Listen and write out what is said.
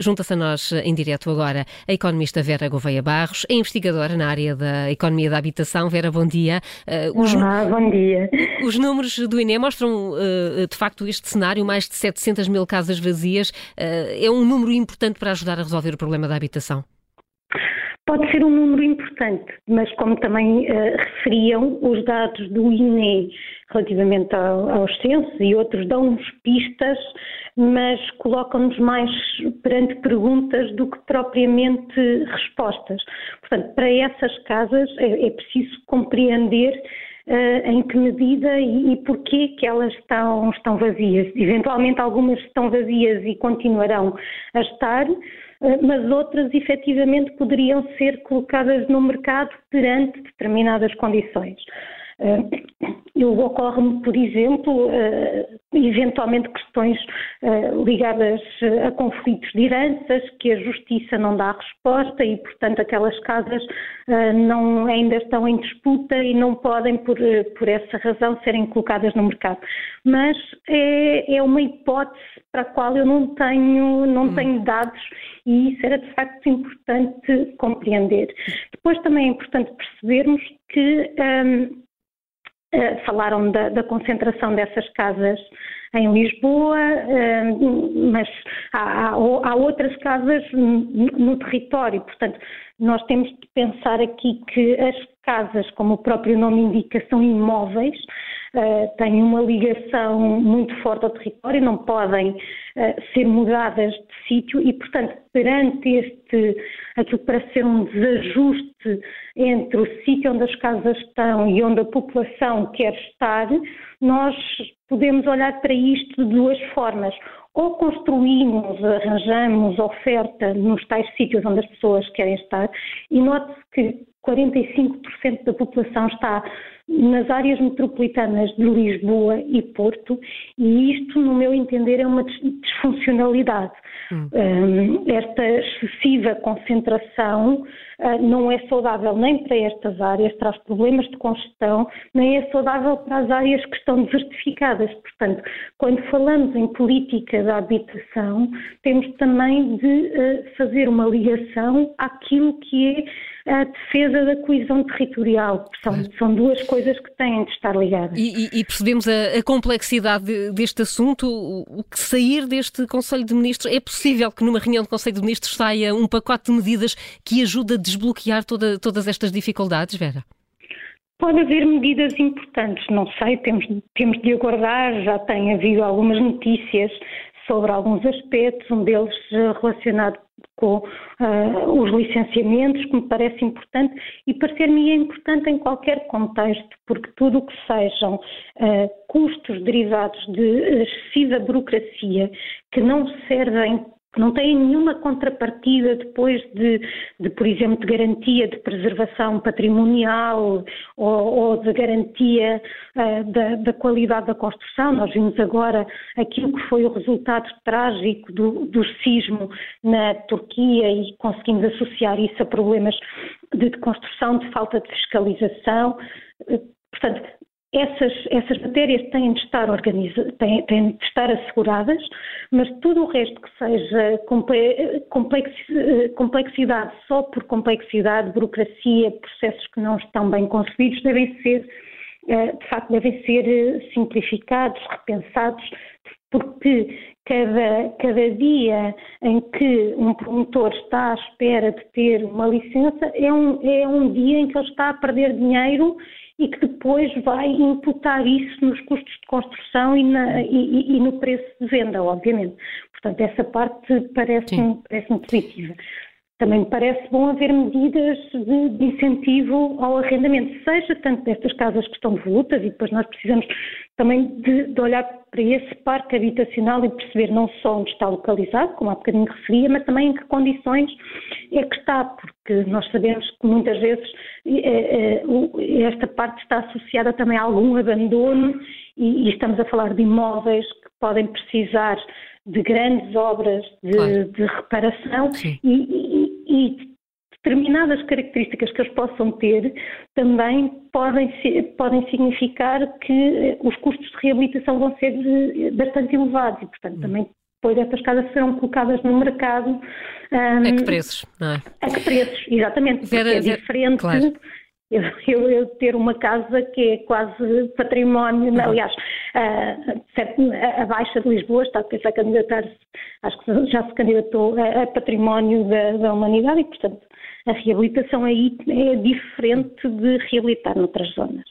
Junta-se a nós em direto agora a economista Vera Gouveia Barros, é investigadora na área da economia da habitação. Vera, bom dia. Os, Olá, bom dia. Os números do INE mostram, de facto, este cenário, mais de 700 mil casas vazias. É um número importante para ajudar a resolver o problema da habitação? Pode ser um número importante, mas como também uh, referiam, os dados do INE relativamente ao, aos censos e outros dão-nos pistas, mas colocam-nos mais perante perguntas do que propriamente respostas. Portanto, para essas casas é, é preciso compreender Uh, em que medida e, e porquê que elas estão, estão vazias. Eventualmente algumas estão vazias e continuarão a estar, mas outras efetivamente poderiam ser colocadas no mercado perante determinadas condições. Uh, ocorre-me, por exemplo, uh, eventualmente questões uh, ligadas a conflitos de heranças que a justiça não dá resposta e, portanto, aquelas casas não, ainda estão em disputa e não podem, por, por essa razão, serem colocadas no mercado. Mas é, é uma hipótese para a qual eu não tenho, não hum. tenho dados e isso era de facto importante compreender. Depois também é importante percebermos que um, eh, falaram da, da, concentração dessas casas em Lisboa, eh, mas há, há, outras casas no território. Portanto, nós temos de pensar aqui que as casas, como o próprio nome indica, são imóveis, uh, têm uma ligação muito forte ao território, não podem uh, ser mudadas de sítio e, portanto, perante este, aquilo que parece ser um desajuste entre o sítio onde as casas estão e onde a população quer estar, nós podemos olhar para isto de duas formas. Ou construímos, arranjamos oferta nos tais sítios onde as pessoas querem estar, e note-se que 45% da população está nas áreas metropolitanas de Lisboa e Porto, e isto, no meu entender, é uma disfuncionalidade. Hum. Um, esta excessiva concentração uh, não é saudável nem para estas áreas, traz problemas de congestão, nem é saudável para as áreas que estão desertificadas. Portanto, quando falamos em política da habitação, temos também de uh, fazer uma ligação àquilo que é a defesa da coesão territorial. São, são duas coisas que têm de estar ligadas. E, e, e percebemos a, a complexidade deste assunto, o, o, que sair deste Conselho de Ministros. É possível que numa reunião do Conselho de Ministros saia um pacote de medidas que ajude a desbloquear toda, todas estas dificuldades, Vera? Pode haver medidas importantes, não sei, temos, temos de aguardar, já tem havido algumas notícias sobre alguns aspectos, um deles relacionado com uh, os licenciamentos, que me parece importante e parecer-me é importante em qualquer contexto, porque tudo o que sejam uh, custos derivados de excessiva burocracia que não servem não têm nenhuma contrapartida depois de, de, por exemplo, de garantia de preservação patrimonial ou, ou de garantia uh, da, da, qualidade da construção. Nós vimos agora aquilo que foi o resultado trágico do, do sismo na Turquia e conseguimos associar isso a problemas de, de construção, de falta de fiscalização. Portanto, essas, essas matérias têm de, estar organiza, têm, têm de estar asseguradas, mas tudo o resto que seja complexidade só por complexidade, burocracia, processos que não estão bem concebidos, devem ser, eh, de facto, devem ser eh, simplificados, repensados, porque cada, cada dia em que um promotor está à espera de ter uma licença é um, é um dia em que ele está a perder dinheiro e que depois vai imputar isso nos custos de construção e, na, e, e no preço de venda, obviamente. Portanto, essa parte parece-me parece positiva. Também me parece bom haver medidas de, de, incentivo ao arrendamento, seja tanto destas casas que estão devolutas, e depois nós precisamos também de, de, olhar para esse parque habitacional e perceber não só onde está localizado, como há bocadinho referia, mas também em que condições é que está, porque nós sabemos que muitas vezes é, é, esta parte está associada também a algum abandono e, e estamos a falar de imóveis que podem precisar de grandes obras de, claro. de reparação e, e, determinadas características que eles possam ter também podem, podem significar que os custos de reabilitação vão ser bastante elevados e, portanto, hum. também depois essas casas serão colocadas no mercado. Um, a que preços, não é? A que preços, exatamente. Vera, é diferente. Claro. Eu, eu, eu, ter uma casa que é quase património, uhum. aliás, a, a, Baixa de Lisboa está a pensar candidatar-se, acho que já se candidatou a, a património da, da, humanidade e, portanto, a reabilitação aí é diferente de reabilitar noutras zonas.